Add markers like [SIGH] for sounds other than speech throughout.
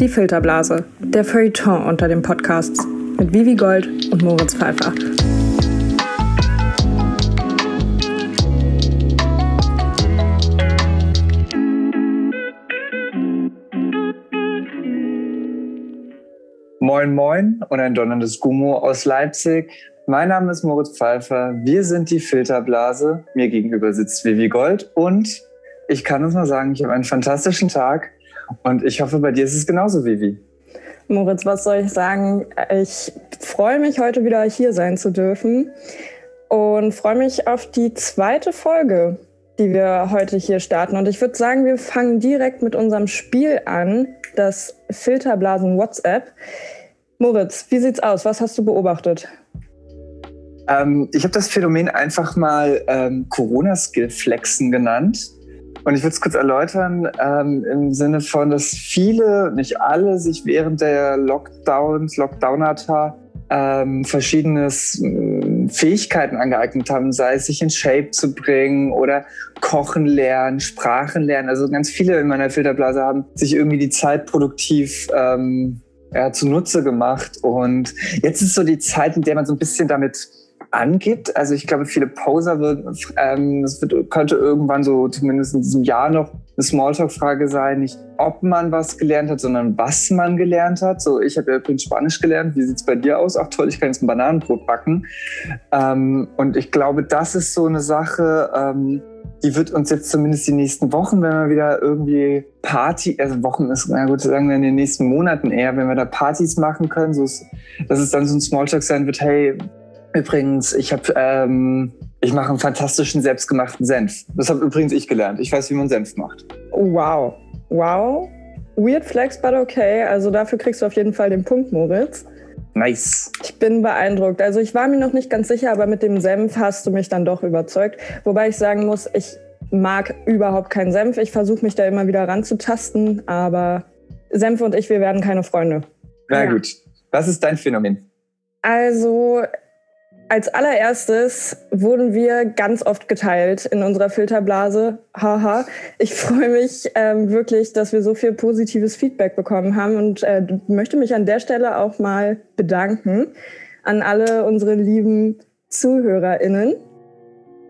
Die Filterblase, der Feuilleton unter den Podcasts mit Vivi Gold und Moritz Pfeiffer. Moin Moin und ein donnerndes Gummo aus Leipzig. Mein Name ist Moritz Pfeiffer. Wir sind die Filterblase. Mir gegenüber sitzt Vivi Gold und ich kann uns mal sagen, ich habe einen fantastischen Tag und ich hoffe, bei dir ist es genauso, Vivi. Moritz, was soll ich sagen? Ich freue mich, heute wieder hier sein zu dürfen und freue mich auf die zweite Folge, die wir heute hier starten. Und ich würde sagen, wir fangen direkt mit unserem Spiel an, das Filterblasen WhatsApp. Moritz, wie sieht's aus? Was hast du beobachtet? Ähm, ich habe das Phänomen einfach mal ähm, Corona-Skill-Flexen genannt. Und ich würde es kurz erläutern ähm, im Sinne von, dass viele, nicht alle, sich während der Lockdowns, Lockdownata ähm, verschiedenes äh, Fähigkeiten angeeignet haben, sei es sich in Shape zu bringen oder Kochen lernen, Sprachen lernen. Also ganz viele in meiner Filterblase haben sich irgendwie die Zeit produktiv ähm, ja, zunutze gemacht. Und jetzt ist so die Zeit, in der man so ein bisschen damit angibt. Also ich glaube, viele Poser wird, ähm, das wird, könnte irgendwann so zumindest in diesem Jahr noch eine Smalltalk-Frage sein, nicht ob man was gelernt hat, sondern was man gelernt hat. So, ich habe ja übrigens Spanisch gelernt. Wie sieht es bei dir aus? Ach toll, ich kann jetzt ein Bananenbrot backen. Ähm, und ich glaube, das ist so eine Sache, ähm, die wird uns jetzt zumindest die nächsten Wochen, wenn wir wieder irgendwie Party, also Wochen ist, na gut, sagen wir in den nächsten Monaten eher, wenn wir da Partys machen können, so ist, dass es dann so ein Smalltalk sein wird, hey, Übrigens, ich habe, ähm, ich mache einen fantastischen selbstgemachten Senf. Das habe übrigens ich gelernt. Ich weiß, wie man Senf macht. Wow, wow, weird flex, but okay. Also dafür kriegst du auf jeden Fall den Punkt, Moritz. Nice. Ich bin beeindruckt. Also ich war mir noch nicht ganz sicher, aber mit dem Senf hast du mich dann doch überzeugt. Wobei ich sagen muss, ich mag überhaupt keinen Senf. Ich versuche mich da immer wieder ranzutasten, aber Senf und ich, wir werden keine Freunde. Na ja. gut. Was ist dein Phänomen? Also als allererstes wurden wir ganz oft geteilt in unserer Filterblase. Haha. Ich freue mich ähm, wirklich, dass wir so viel positives Feedback bekommen haben und äh, möchte mich an der Stelle auch mal bedanken an alle unsere lieben ZuhörerInnen.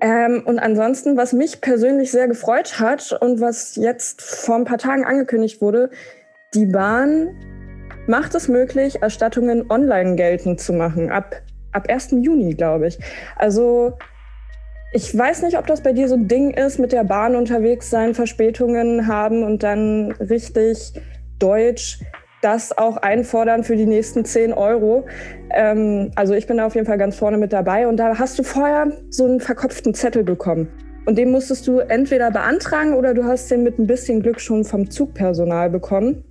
Ähm, und ansonsten, was mich persönlich sehr gefreut hat und was jetzt vor ein paar Tagen angekündigt wurde, die Bahn macht es möglich, Erstattungen online geltend zu machen. Ab ab 1. Juni, glaube ich. Also ich weiß nicht, ob das bei dir so ein Ding ist, mit der Bahn unterwegs sein, Verspätungen haben und dann richtig Deutsch das auch einfordern für die nächsten 10 Euro. Ähm, also ich bin da auf jeden Fall ganz vorne mit dabei und da hast du vorher so einen verkopften Zettel bekommen. Und den musstest du entweder beantragen oder du hast den mit ein bisschen Glück schon vom Zugpersonal bekommen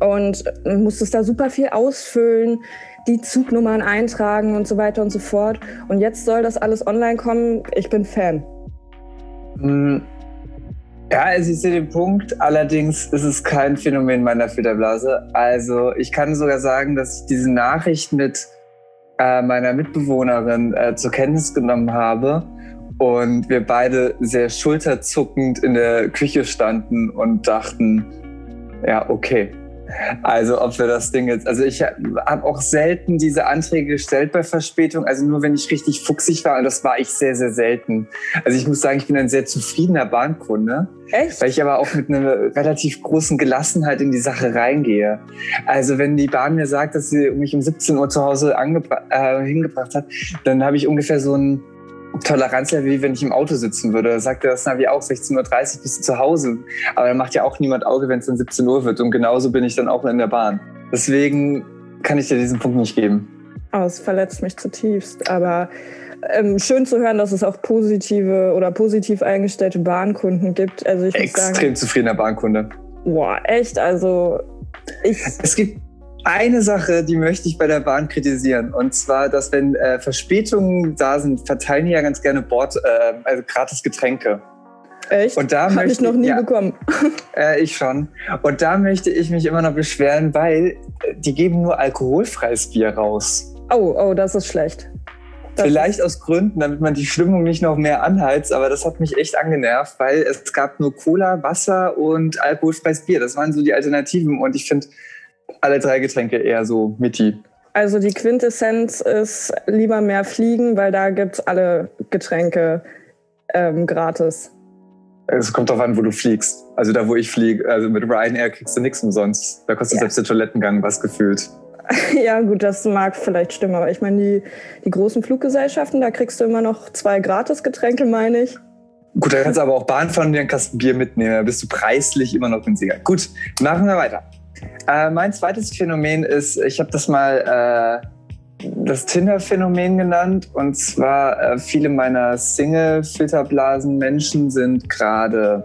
und musstest da super viel ausfüllen die Zugnummern eintragen und so weiter und so fort. Und jetzt soll das alles online kommen. Ich bin Fan. Hm. Ja, also ich sehe den Punkt. Allerdings ist es kein Phänomen meiner Filterblase. Also ich kann sogar sagen, dass ich diese Nachricht mit äh, meiner Mitbewohnerin äh, zur Kenntnis genommen habe und wir beide sehr schulterzuckend in der Küche standen und dachten, ja, okay, also ob wir das Ding jetzt, also ich habe auch selten diese Anträge gestellt bei Verspätung, also nur wenn ich richtig fuchsig war und das war ich sehr, sehr selten. Also ich muss sagen, ich bin ein sehr zufriedener Bahnkunde. Echt? Weil ich aber auch mit einer relativ großen Gelassenheit in die Sache reingehe. Also wenn die Bahn mir sagt, dass sie mich um 17 Uhr zu Hause äh, hingebracht hat, dann habe ich ungefähr so ein Toleranzlevel, wie wenn ich im Auto sitzen würde. Da sagt das Navi auch 16.30 Uhr bist du zu Hause. Aber dann macht ja auch niemand Auge, wenn es dann 17 Uhr wird. Und genauso bin ich dann auch in der Bahn. Deswegen kann ich dir diesen Punkt nicht geben. Oh, es verletzt mich zutiefst. Aber ähm, schön zu hören, dass es auch positive oder positiv eingestellte Bahnkunden gibt. Also ich Extrem sagen, zufriedener Bahnkunde. Boah, echt? Also ich. Es gibt eine Sache, die möchte ich bei der Bahn kritisieren. Und zwar, dass wenn äh, Verspätungen da sind, verteilen die ja ganz gerne Bord, äh, also gratis Getränke. Echt? Und da Habe ich noch nie ja, bekommen. [LAUGHS] Äh, ich schon. Und da möchte ich mich immer noch beschweren, weil äh, die geben nur alkoholfreies Bier raus. Oh, oh, das ist schlecht. Das Vielleicht aus Gründen, damit man die Stimmung nicht noch mehr anheizt, aber das hat mich echt angenervt, weil es gab nur Cola, Wasser und alkoholfreies Bier. Das waren so die Alternativen. Und ich finde, alle drei Getränke eher so Mitti. Also die Quintessenz ist lieber mehr fliegen, weil da gibt es alle Getränke ähm, gratis. Es kommt darauf an, wo du fliegst. Also da, wo ich fliege, also mit Ryanair kriegst du nichts umsonst. Da kostet ja. selbst der Toilettengang was gefühlt. [LAUGHS] ja, gut, das mag vielleicht stimmen, aber ich meine, die, die großen Fluggesellschaften, da kriegst du immer noch zwei Gratisgetränke, meine ich. Gut, da kannst du aber auch Bahn fahren und dir einen Kasten Bier mitnehmen. Da bist du preislich immer noch günstiger. Gut, machen wir weiter. Äh, mein zweites Phänomen ist, ich habe das mal äh, das Tinder-Phänomen genannt. Und zwar äh, viele meiner Single-Filterblasen-Menschen sind gerade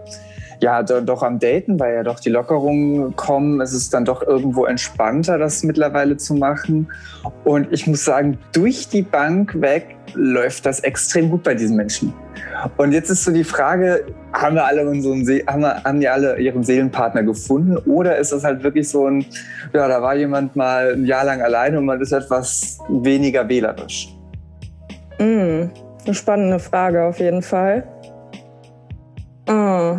ja doch am Daten, weil ja doch die Lockerungen kommen. Es ist dann doch irgendwo entspannter, das mittlerweile zu machen. Und ich muss sagen, durch die Bank weg läuft das extrem gut bei diesen Menschen. Und jetzt ist so die Frage, haben wir alle unseren haben, wir, haben die alle ihren Seelenpartner gefunden oder ist es halt wirklich so ein, ja, da war jemand mal ein Jahr lang alleine und man ist etwas weniger wählerisch? Mm, eine spannende Frage auf jeden Fall. Oh.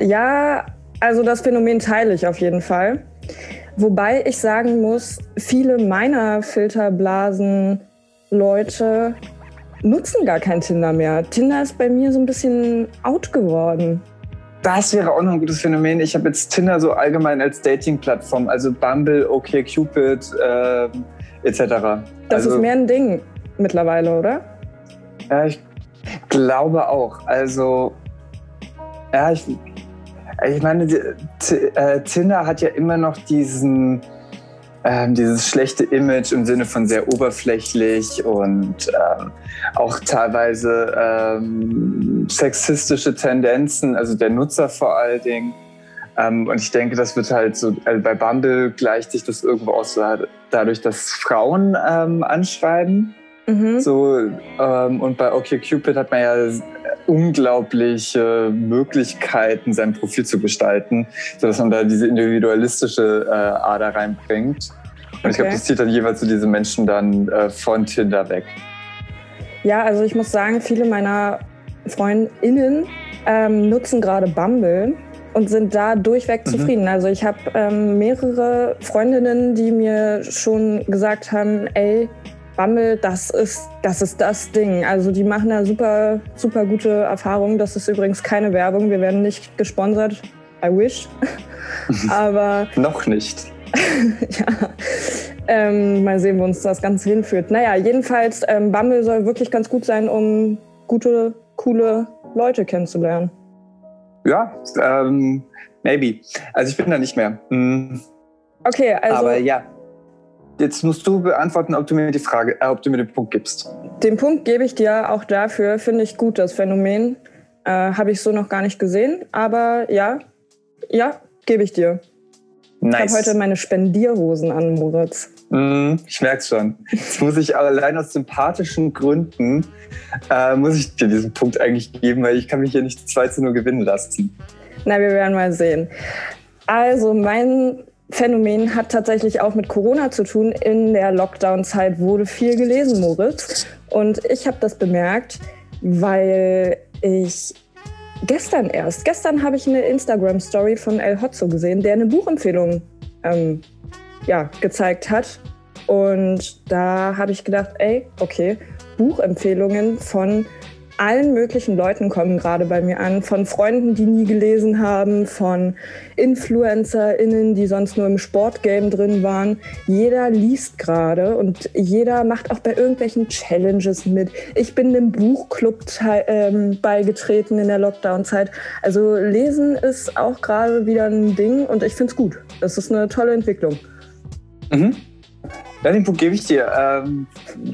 Ja, also das Phänomen teile ich auf jeden Fall. Wobei ich sagen muss, viele meiner Filterblasen Leute nutzen gar kein Tinder mehr. Tinder ist bei mir so ein bisschen out geworden. Das wäre auch noch ein gutes Phänomen. Ich habe jetzt Tinder so allgemein als Dating-Plattform, also Bumble, OkCupid äh, etc. Das also, ist mehr ein Ding mittlerweile, oder? Ja, ich glaube auch. Also, ja, ich, ich meine, äh, Tinder hat ja immer noch diesen ähm, dieses schlechte Image im Sinne von sehr oberflächlich und ähm, auch teilweise ähm, sexistische Tendenzen, also der Nutzer vor allen Dingen. Ähm, und ich denke, das wird halt so, also bei Bumble gleicht sich das irgendwo aus dadurch, dass Frauen ähm, anschreiben. Mhm. So, ähm, und bei OkCupid hat man ja unglaubliche Möglichkeiten, sein Profil zu gestalten, sodass man da diese individualistische äh, Ader reinbringt. Und okay. ich glaube, das zieht dann jeweils so diese Menschen dann äh, von Tinder weg. Ja, also ich muss sagen, viele meiner FreundInnen ähm, nutzen gerade Bumble und sind da durchweg mhm. zufrieden. Also ich habe ähm, mehrere Freundinnen, die mir schon gesagt haben, ey, Bumble, das ist, das ist das Ding. Also die machen da super, super gute Erfahrungen. Das ist übrigens keine Werbung. Wir werden nicht gesponsert. I wish. [LAUGHS] Aber. Noch nicht. [LAUGHS] ja. Ähm, mal sehen, wo uns das Ganze hinführt. Naja, jedenfalls, ähm, Bumble soll wirklich ganz gut sein, um gute, coole Leute kennenzulernen. Ja, ähm, maybe. Also ich bin da nicht mehr. Mhm. Okay, also. Aber ja. Jetzt musst du beantworten, ob du mir die Frage, äh, ob du mir den Punkt gibst. Den Punkt gebe ich dir auch dafür, finde ich gut, das Phänomen. Äh, Habe ich so noch gar nicht gesehen. Aber ja, ja, gebe ich dir. Nice. Ich habe heute meine Spendierhosen an, Moritz. Mm, ich merke schon. Jetzt muss ich allein aus sympathischen Gründen, äh, muss ich dir diesen Punkt eigentlich geben, weil ich kann mich hier nicht 2 zu 0 gewinnen lassen. Na, wir werden mal sehen. Also mein Phänomen hat tatsächlich auch mit Corona zu tun. In der Lockdown-Zeit wurde viel gelesen, Moritz. Und ich habe das bemerkt, weil ich gestern erst, gestern habe ich eine Instagram-Story von El Hotzo gesehen, der eine Buchempfehlung ähm, ja, gezeigt hat. Und da habe ich gedacht, ey, okay, Buchempfehlungen von allen möglichen Leuten kommen gerade bei mir an. Von Freunden, die nie gelesen haben, von InfluencerInnen, die sonst nur im Sportgame drin waren. Jeder liest gerade und jeder macht auch bei irgendwelchen Challenges mit. Ich bin dem Buchclub ähm, beigetreten in der Lockdown-Zeit. Also Lesen ist auch gerade wieder ein Ding und ich finde es gut. Das ist eine tolle Entwicklung. Mhm. Ja, den Punkt gebe ich dir. Ähm,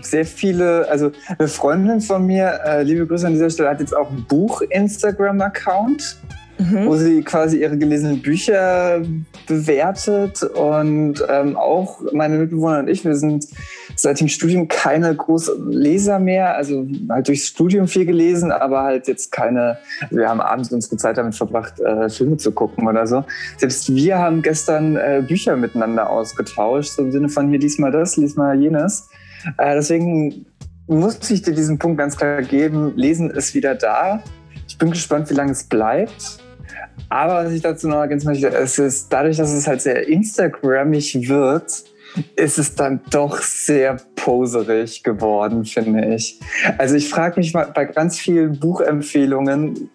sehr viele, also eine Freundin von mir, äh, liebe Grüße an dieser Stelle, hat jetzt auch ein Buch-Instagram-Account mhm. wo sie quasi ihre gelesenen Bücher bewertet. Und ähm, auch meine Mitbewohner und ich, wir sind seit dem Studium keine großen Leser mehr. Also halt durchs Studium viel gelesen, aber halt jetzt keine, also wir haben abends unsere Zeit damit verbracht, äh, Filme zu gucken oder so. Selbst wir haben gestern äh, Bücher miteinander ausgetauscht, so im Sinne von hier diesmal das, diesmal jenes. Äh, deswegen muss ich dir diesen Punkt ganz klar geben. Lesen ist wieder da. Ich bin gespannt, wie lange es bleibt. Aber was ich dazu noch ergänzen möchte, es ist dadurch, dass es halt sehr Instagrammig wird, ist es dann doch sehr poserig geworden, finde ich. Also ich frage mich mal bei ganz vielen Buchempfehlungen,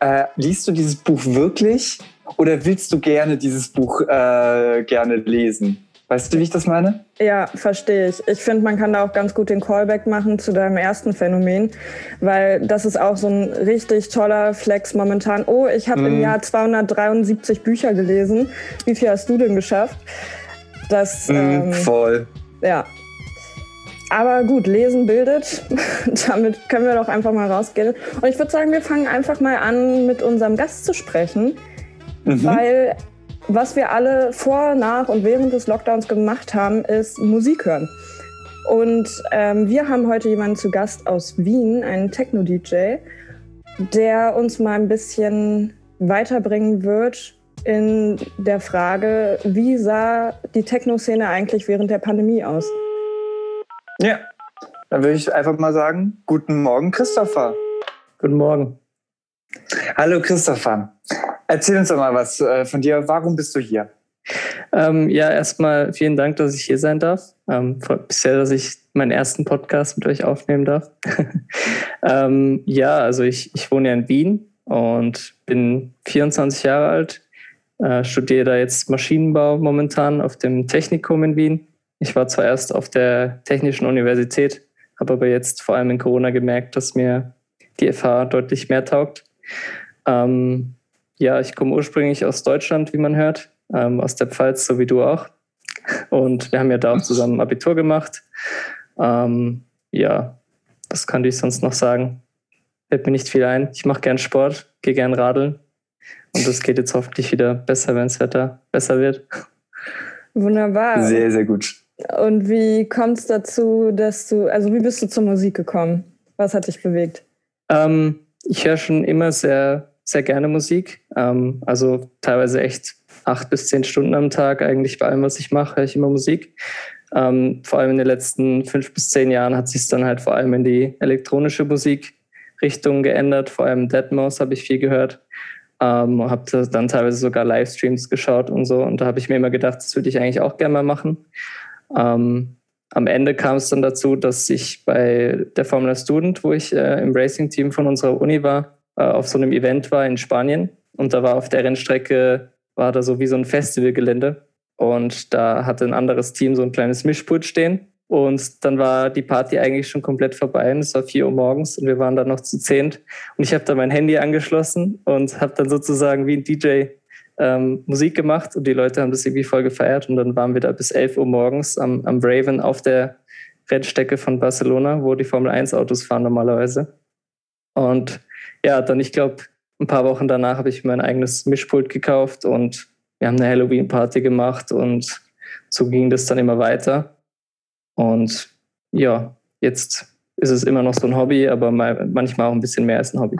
äh, liest du dieses Buch wirklich oder willst du gerne dieses Buch äh, gerne lesen? Weißt du, wie ich das meine? Ja, verstehe ich. Ich finde, man kann da auch ganz gut den Callback machen zu deinem ersten Phänomen, weil das ist auch so ein richtig toller Flex momentan. Oh, ich habe mm. im mhm. Jahr 273 Bücher gelesen. Wie viel hast du denn geschafft? Das, mm, ähm, voll. Ja. Aber gut, lesen bildet. [LAUGHS] Damit können wir doch einfach mal rausgehen. Und ich würde sagen, wir fangen einfach mal an, mit unserem Gast zu sprechen. Mhm. Weil was wir alle vor, nach und während des Lockdowns gemacht haben, ist Musik hören. Und ähm, wir haben heute jemanden zu Gast aus Wien, einen Techno-DJ, der uns mal ein bisschen weiterbringen wird in der Frage, wie sah die Techno-Szene eigentlich während der Pandemie aus? Ja, dann würde ich einfach mal sagen, guten Morgen, Christopher. Guten Morgen. Hallo, Christopher. Erzähl uns doch mal was äh, von dir. Warum bist du hier? Ähm, ja, erstmal vielen Dank, dass ich hier sein darf. Ähm, bisher, dass ich meinen ersten Podcast mit euch aufnehmen darf. [LAUGHS] ähm, ja, also ich, ich wohne ja in Wien und bin 24 Jahre alt, äh, studiere da jetzt Maschinenbau momentan auf dem Technikum in Wien. Ich war zwar erst auf der Technischen Universität, habe aber jetzt vor allem in Corona gemerkt, dass mir die FH deutlich mehr taugt. Ähm, ja, ich komme ursprünglich aus Deutschland, wie man hört, ähm, aus der Pfalz, so wie du auch. Und wir haben ja da auch zusammen Abitur gemacht. Ähm, ja, was kann ich sonst noch sagen? Fällt mir nicht viel ein. Ich mache gern Sport, gehe gern radeln. Und das geht jetzt hoffentlich wieder besser, wenn das Wetter besser wird. Wunderbar. Sehr, sehr gut. Und wie kommt es dazu, dass du, also wie bist du zur Musik gekommen? Was hat dich bewegt? Ähm, ich höre schon immer sehr sehr gerne Musik. Ähm, also teilweise echt acht bis zehn Stunden am Tag. Eigentlich bei allem, was ich mache, höre ich immer Musik. Ähm, vor allem in den letzten fünf bis zehn Jahren hat sich dann halt vor allem in die elektronische Musikrichtung geändert. Vor allem Deadmau5 habe ich viel gehört. Ähm, habe dann teilweise sogar Livestreams geschaut und so. Und da habe ich mir immer gedacht, das würde ich eigentlich auch gerne mal machen. Ähm, am Ende kam es dann dazu, dass ich bei der Formula Student, wo ich äh, im Racing-Team von unserer Uni war, äh, auf so einem Event war in Spanien und da war auf der Rennstrecke, war da so wie so ein Festivalgelände und da hatte ein anderes Team so ein kleines Mischpult stehen und dann war die Party eigentlich schon komplett vorbei und es war 4 Uhr morgens und wir waren dann noch zu zehnt und ich habe da mein Handy angeschlossen und habe dann sozusagen wie ein DJ ähm, Musik gemacht und die Leute haben das irgendwie voll gefeiert und dann waren wir da bis 11 Uhr morgens am, am Raven auf der Rennstrecke von Barcelona, wo die Formel 1 Autos fahren normalerweise. Und ja, dann, ich glaube, ein paar Wochen danach habe ich mein eigenes Mischpult gekauft und wir haben eine Halloween-Party gemacht und so ging das dann immer weiter. Und ja, jetzt ist es immer noch so ein Hobby, aber manchmal auch ein bisschen mehr als ein Hobby.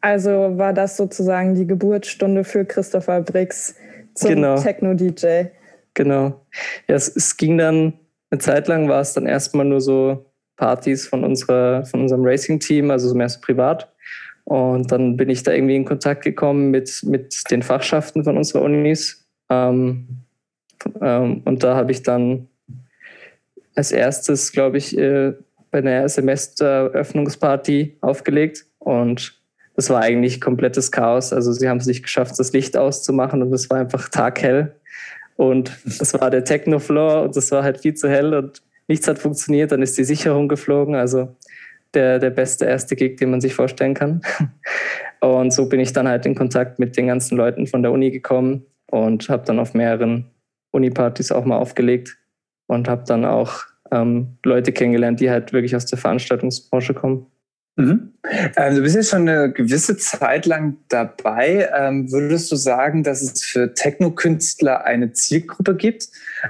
Also war das sozusagen die Geburtsstunde für Christopher Briggs zum genau. Techno-DJ? Genau. Ja, es, es, ging dann, eine Zeit lang war es dann erstmal nur so Partys von, unserer, von unserem Racing-Team, also mehr so privat. Und dann bin ich da irgendwie in Kontakt gekommen mit, mit den Fachschaften von unserer Unis. Ähm, ähm, und da habe ich dann als erstes, glaube ich, äh, bei einer Semesteröffnungsparty aufgelegt. Und das war eigentlich komplettes Chaos. Also sie haben es nicht geschafft, das Licht auszumachen und es war einfach taghell. Und das war der Techno-Floor und das war halt viel zu hell und nichts hat funktioniert. Dann ist die Sicherung geflogen. Also der, der beste erste Gig, den man sich vorstellen kann. [LAUGHS] Und so bin ich dann halt in Kontakt mit den ganzen Leuten von der Uni gekommen und habe dann auf mehreren Uni-Partys auch mal aufgelegt und habe dann auch ähm, Leute kennengelernt, die halt wirklich aus der Veranstaltungsbranche kommen. Mhm. Ähm, du bist jetzt schon eine gewisse Zeit lang dabei. Ähm, würdest du sagen, dass es für Techno-Künstler eine Zielgruppe gibt?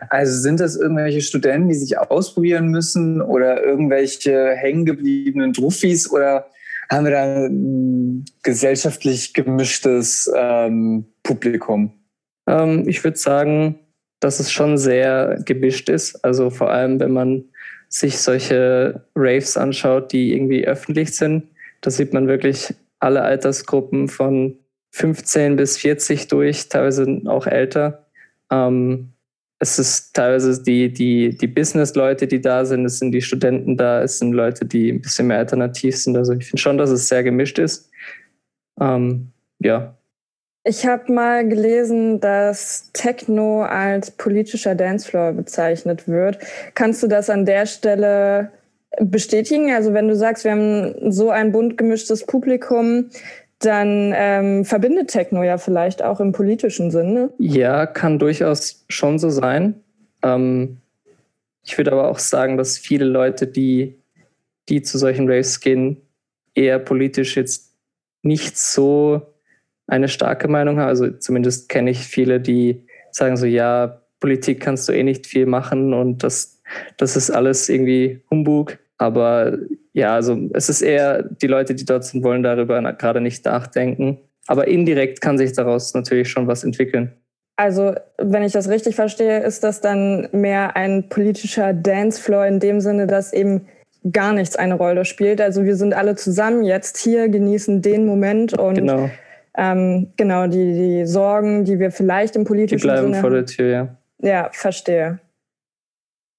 Also sind das irgendwelche Studenten, die sich ausprobieren müssen oder irgendwelche hängengebliebenen Druffis oder haben wir da ein gesellschaftlich gemischtes ähm, Publikum? Ähm, ich würde sagen, dass es schon sehr gemischt ist. Also vor allem, wenn man sich solche Raves anschaut, die irgendwie öffentlich sind, da sieht man wirklich alle Altersgruppen von 15 bis 40 durch, teilweise auch älter. Ähm, es ist teilweise die, die, die Business-Leute, die da sind, es sind die Studenten da, es sind Leute, die ein bisschen mehr alternativ sind. Also ich finde schon, dass es sehr gemischt ist. Ähm, ja. Ich habe mal gelesen, dass Techno als politischer Dancefloor bezeichnet wird. Kannst du das an der Stelle bestätigen? Also wenn du sagst, wir haben so ein bunt gemischtes Publikum, dann ähm, verbindet Techno ja vielleicht auch im politischen Sinne. Ja, kann durchaus schon so sein. Ähm, ich würde aber auch sagen, dass viele Leute, die, die zu solchen Raves gehen, eher politisch jetzt nicht so eine starke Meinung haben. Also zumindest kenne ich viele, die sagen so, ja, Politik kannst du eh nicht viel machen und das, das ist alles irgendwie Humbug. Aber ja, also es ist eher die Leute, die dort sind, wollen darüber gerade nicht nachdenken. Aber indirekt kann sich daraus natürlich schon was entwickeln. Also, wenn ich das richtig verstehe, ist das dann mehr ein politischer Dancefloor in dem Sinne, dass eben gar nichts eine Rolle spielt. Also wir sind alle zusammen jetzt hier, genießen den Moment und genau, ähm, genau die, die Sorgen, die wir vielleicht im politischen die bleiben Sinne vor der Tür, ja. Ja, verstehe.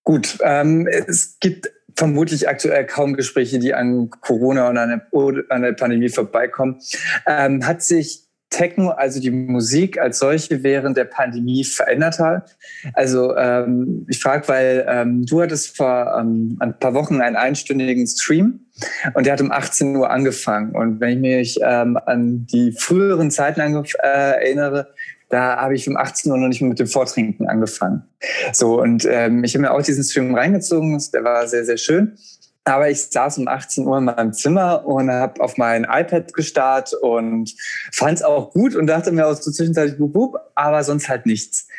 Gut, ähm, es gibt vermutlich aktuell kaum Gespräche, die an Corona und an der, an der Pandemie vorbeikommen. Ähm, hat sich Techno, also die Musik als solche während der Pandemie verändert hat? Also ähm, ich frage, weil ähm, du hattest vor ähm, ein paar Wochen einen einstündigen Stream und der hat um 18 Uhr angefangen. Und wenn ich mich ähm, an die früheren Zeiten äh, erinnere, da habe ich um 18 Uhr noch nicht mehr mit dem Vortrinken angefangen. So, und ähm, ich habe mir auch diesen Stream reingezogen, der war sehr, sehr schön. Aber ich saß um 18 Uhr in meinem Zimmer und habe auf mein iPad gestarrt und fand es auch gut und dachte mir auch so zwischenzeitlich, bub, bub, aber sonst halt nichts.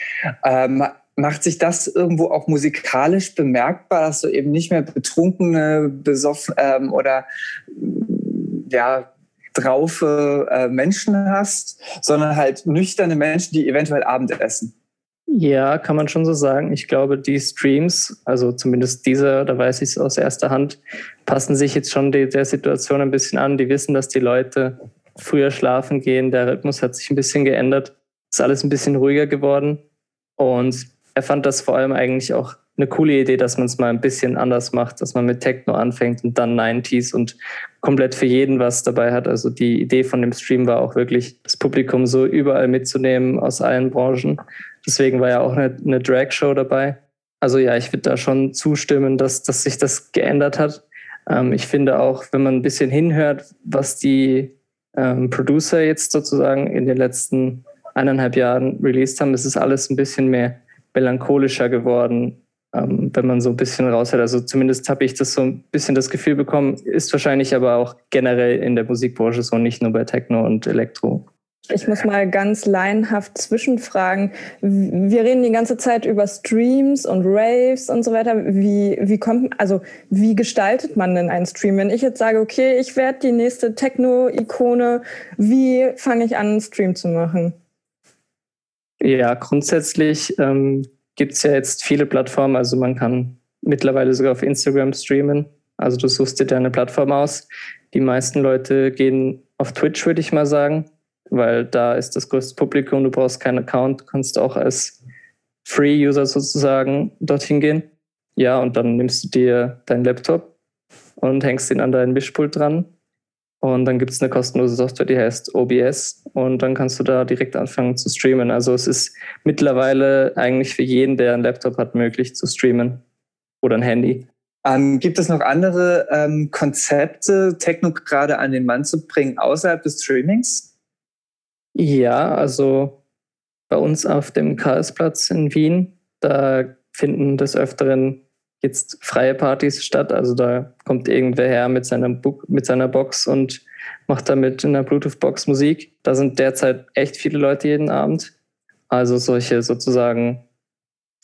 Ähm, macht sich das irgendwo auch musikalisch bemerkbar, dass du eben nicht mehr betrunkene, besoffen ähm, oder ja, draufe äh, Menschen hast, sondern halt nüchterne Menschen, die eventuell Abend essen. Ja, kann man schon so sagen. Ich glaube, die Streams, also zumindest dieser, da weiß ich es aus erster Hand, passen sich jetzt schon die, der Situation ein bisschen an. Die wissen, dass die Leute früher schlafen gehen. Der Rhythmus hat sich ein bisschen geändert. Ist alles ein bisschen ruhiger geworden. Und er fand das vor allem eigentlich auch eine coole Idee, dass man es mal ein bisschen anders macht, dass man mit Techno anfängt und dann 90s und komplett für jeden was dabei hat. Also die Idee von dem Stream war auch wirklich, das Publikum so überall mitzunehmen aus allen Branchen. Deswegen war ja auch eine, eine Drag-Show dabei. Also ja, ich würde da schon zustimmen, dass, dass sich das geändert hat. Ähm, ich finde auch, wenn man ein bisschen hinhört, was die ähm, Producer jetzt sozusagen in den letzten eineinhalb Jahren released haben, ist es alles ein bisschen mehr melancholischer geworden, ähm, wenn man so ein bisschen raushört. Also zumindest habe ich das so ein bisschen das Gefühl bekommen, ist wahrscheinlich aber auch generell in der Musikbranche so, nicht nur bei Techno und Elektro. Ich muss mal ganz laienhaft zwischenfragen. Wir reden die ganze Zeit über Streams und Raves und so weiter. Wie, wie kommt, also wie gestaltet man denn einen Stream? Wenn ich jetzt sage, okay, ich werde die nächste Techno-Ikone, wie fange ich an, einen Stream zu machen? Ja, grundsätzlich ähm, gibt es ja jetzt viele Plattformen. Also man kann mittlerweile sogar auf Instagram streamen. Also du suchst dir deine Plattform aus. Die meisten Leute gehen auf Twitch, würde ich mal sagen, weil da ist das größte Publikum. Du brauchst keinen Account, kannst auch als Free-User sozusagen dorthin gehen. Ja, und dann nimmst du dir deinen Laptop und hängst ihn an deinen Mischpult dran und dann gibt es eine kostenlose Software, die heißt OBS. Und dann kannst du da direkt anfangen zu streamen. Also es ist mittlerweile eigentlich für jeden, der einen Laptop hat, möglich zu streamen. Oder ein Handy. Ähm, gibt es noch andere ähm, Konzepte, Techno gerade an den Mann zu bringen, außerhalb des Streamings? Ja, also bei uns auf dem Karlsplatz in Wien, da finden des Öfteren jetzt freie Partys statt. Also da kommt irgendwer her mit seiner, Bu mit seiner Box und macht damit in der Bluetooth-Box Musik. Da sind derzeit echt viele Leute jeden Abend. Also solche sozusagen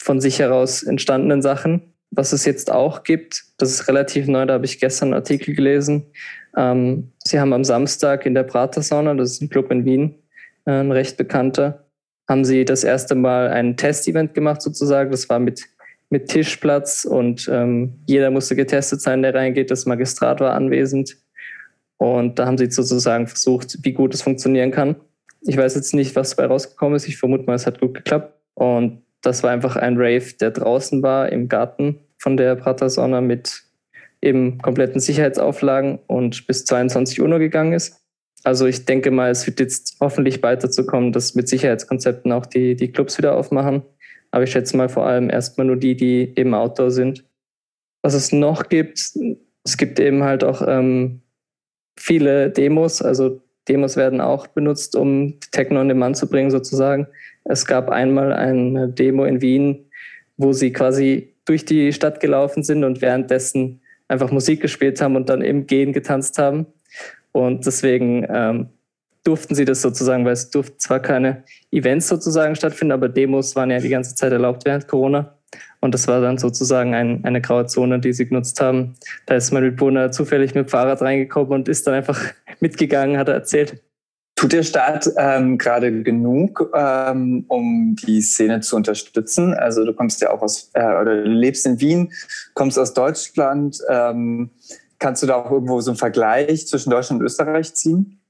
von sich heraus entstandenen Sachen. Was es jetzt auch gibt, das ist relativ neu, da habe ich gestern einen Artikel gelesen. Ähm, sie haben am Samstag in der Pratersauna, das ist ein Club in Wien, ein recht bekannter, haben sie das erste Mal ein Testevent gemacht sozusagen. Das war mit mit Tischplatz und ähm, jeder musste getestet sein, der reingeht. Das Magistrat war anwesend. Und da haben sie sozusagen versucht, wie gut es funktionieren kann. Ich weiß jetzt nicht, was dabei rausgekommen ist. Ich vermute mal, es hat gut geklappt. Und das war einfach ein Rave, der draußen war im Garten von der Prater Sauna mit eben kompletten Sicherheitsauflagen und bis 22 Uhr nur gegangen ist. Also ich denke mal, es wird jetzt hoffentlich weiterzukommen, dass mit Sicherheitskonzepten auch die, die Clubs wieder aufmachen. Aber ich schätze mal vor allem erstmal nur die, die eben Outdoor sind. Was es noch gibt, es gibt eben halt auch ähm, viele Demos. Also Demos werden auch benutzt, um Techno in den Mann zu bringen sozusagen. Es gab einmal eine Demo in Wien, wo sie quasi durch die Stadt gelaufen sind und währenddessen einfach Musik gespielt haben und dann im Gehen getanzt haben. Und deswegen ähm, durften sie das sozusagen, weil es durften zwar keine Events sozusagen stattfinden, aber Demos waren ja die ganze Zeit erlaubt während Corona. Und das war dann sozusagen ein, eine graue Zone, die sie genutzt haben. Da ist mein Mitbewohner zufällig mit dem Fahrrad reingekommen und ist dann einfach [LAUGHS] mitgegangen, hat er erzählt. Tut der Staat ähm, gerade genug, ähm, um die Szene zu unterstützen? Also du kommst ja auch aus, äh, oder lebst in Wien, kommst aus Deutschland. Ähm, kannst du da auch irgendwo so einen Vergleich zwischen Deutschland und Österreich ziehen?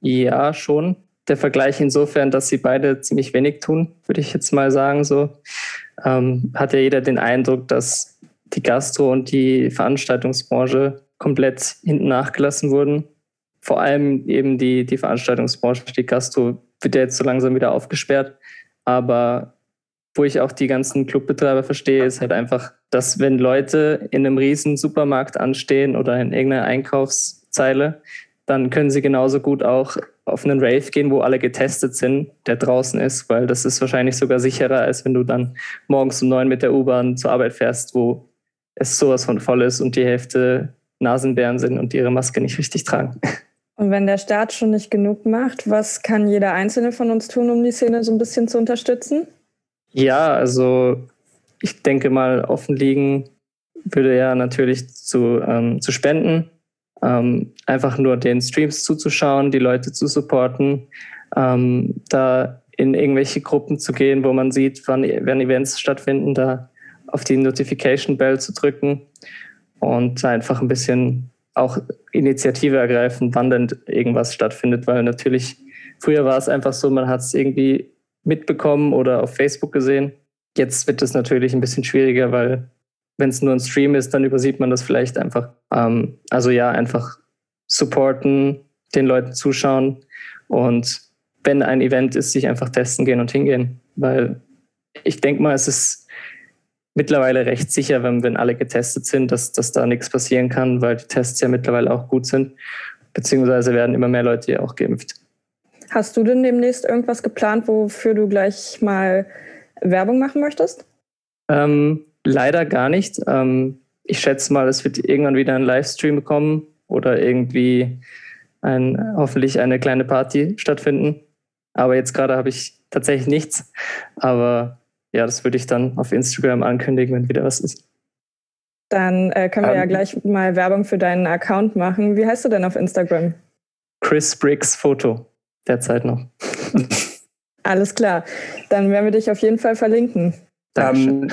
Ja, schon. Der Vergleich insofern, dass sie beide ziemlich wenig tun, würde ich jetzt mal sagen. So ähm, hat ja jeder den Eindruck, dass die Gastro- und die Veranstaltungsbranche komplett hinten nachgelassen wurden vor allem eben die, die Veranstaltungsbranche, die Gastro wird ja jetzt so langsam wieder aufgesperrt. Aber wo ich auch die ganzen Clubbetreiber verstehe, ist halt einfach, dass wenn Leute in einem riesen Supermarkt anstehen oder in irgendeiner Einkaufszeile, dann können sie genauso gut auch auf einen Rave gehen, wo alle getestet sind, der draußen ist, weil das ist wahrscheinlich sogar sicherer, als wenn du dann morgens um neun mit der U-Bahn zur Arbeit fährst, wo es sowas von voll ist und die Hälfte Nasenbären sind und ihre Maske nicht richtig tragen. Und wenn der Staat schon nicht genug macht, was kann jeder Einzelne von uns tun, um die Szene so ein bisschen zu unterstützen? Ja, also ich denke mal, offen liegen würde ja natürlich zu, ähm, zu spenden, ähm, einfach nur den Streams zuzuschauen, die Leute zu supporten, ähm, da in irgendwelche Gruppen zu gehen, wo man sieht, wann, wann Events stattfinden, da auf die Notification Bell zu drücken und einfach ein bisschen auch Initiative ergreifen, wann denn irgendwas stattfindet, weil natürlich früher war es einfach so, man hat es irgendwie mitbekommen oder auf Facebook gesehen. Jetzt wird es natürlich ein bisschen schwieriger, weil wenn es nur ein Stream ist, dann übersieht man das vielleicht einfach. Ähm, also ja, einfach supporten, den Leuten zuschauen und wenn ein Event ist, sich einfach testen gehen und hingehen, weil ich denke mal, es ist mittlerweile recht sicher, wenn, wenn alle getestet sind, dass, dass da nichts passieren kann, weil die Tests ja mittlerweile auch gut sind, beziehungsweise werden immer mehr Leute ja auch geimpft. Hast du denn demnächst irgendwas geplant, wofür du gleich mal Werbung machen möchtest? Ähm, leider gar nicht. Ähm, ich schätze mal, es wird irgendwann wieder ein Livestream kommen oder irgendwie ein, hoffentlich eine kleine Party stattfinden. Aber jetzt gerade habe ich tatsächlich nichts. Aber ja, das würde ich dann auf Instagram ankündigen, wenn wieder was ist. Dann äh, können wir um, ja ähm. gleich mal Werbung für deinen Account machen. Wie heißt du denn auf Instagram? Chris Briggs Foto. Derzeit noch. [LAUGHS] Alles klar. Dann werden wir dich auf jeden Fall verlinken. Ähm,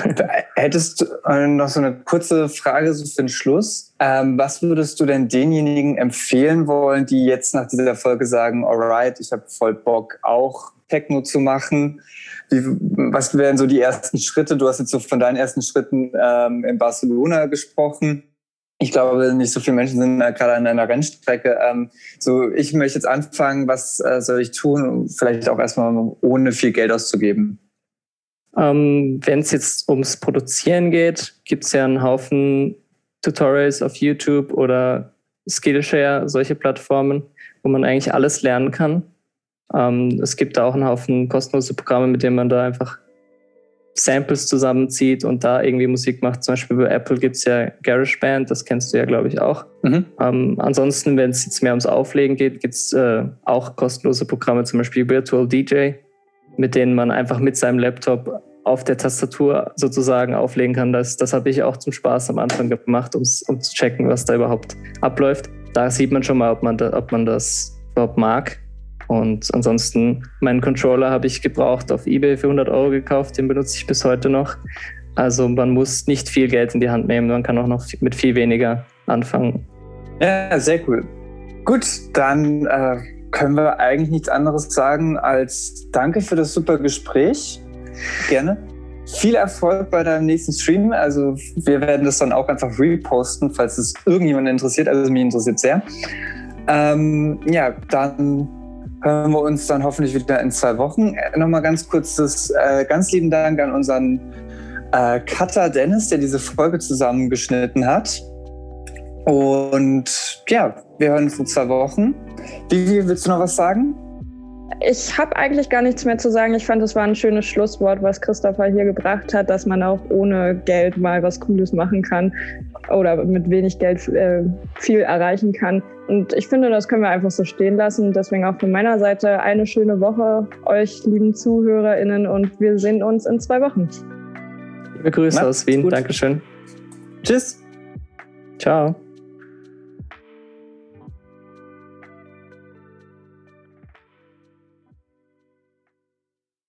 hättest du äh, noch so eine kurze Frage so für den Schluss. Ähm, was würdest du denn denjenigen empfehlen wollen, die jetzt nach dieser Folge sagen, alright, ich habe voll Bock, auch Techno zu machen? Wie, was wären so die ersten Schritte? Du hast jetzt so von deinen ersten Schritten ähm, in Barcelona gesprochen. Ich glaube, nicht so viele Menschen sind gerade an einer Rennstrecke. Ähm, so, ich möchte jetzt anfangen, was äh, soll ich tun? Vielleicht auch erstmal ohne viel Geld auszugeben. Ähm, Wenn es jetzt ums Produzieren geht, gibt es ja einen Haufen Tutorials auf YouTube oder Skillshare, solche Plattformen, wo man eigentlich alles lernen kann. Ähm, es gibt da auch einen Haufen kostenlose Programme, mit denen man da einfach Samples zusammenzieht und da irgendwie Musik macht. Zum Beispiel bei Apple gibt es ja GarageBand, das kennst du ja, glaube ich, auch. Mhm. Ähm, ansonsten, wenn es jetzt mehr ums Auflegen geht, gibt es äh, auch kostenlose Programme, zum Beispiel Virtual DJ, mit denen man einfach mit seinem Laptop auf der Tastatur sozusagen auflegen kann. Das, das habe ich auch zum Spaß am Anfang gemacht, um zu checken, was da überhaupt abläuft. Da sieht man schon mal, ob man, da, ob man das überhaupt mag. Und ansonsten, meinen Controller habe ich gebraucht auf eBay für 100 Euro gekauft, den benutze ich bis heute noch. Also man muss nicht viel Geld in die Hand nehmen, man kann auch noch mit viel weniger anfangen. Ja, sehr cool. Gut, dann äh, können wir eigentlich nichts anderes sagen als Danke für das super Gespräch. Gerne. Viel Erfolg bei deinem nächsten Stream. Also wir werden das dann auch einfach reposten, falls es irgendjemand interessiert. Also mich interessiert sehr. Ähm, ja, dann hören wir uns dann hoffentlich wieder in zwei Wochen. Äh, Nochmal ganz kurzes, äh, ganz lieben Dank an unseren äh, Cutter Dennis, der diese Folge zusammengeschnitten hat. Und ja, wir hören uns in zwei Wochen. Vivi, willst du noch was sagen? Ich habe eigentlich gar nichts mehr zu sagen. Ich fand, es war ein schönes Schlusswort, was Christopher hier gebracht hat, dass man auch ohne Geld mal was Cooles machen kann oder mit wenig Geld äh, viel erreichen kann. Und ich finde, das können wir einfach so stehen lassen. Deswegen auch von meiner Seite eine schöne Woche euch, lieben ZuhörerInnen, und wir sehen uns in zwei Wochen. Liebe Grüße Macht's aus Wien. Gut. Dankeschön. Tschüss. Ciao.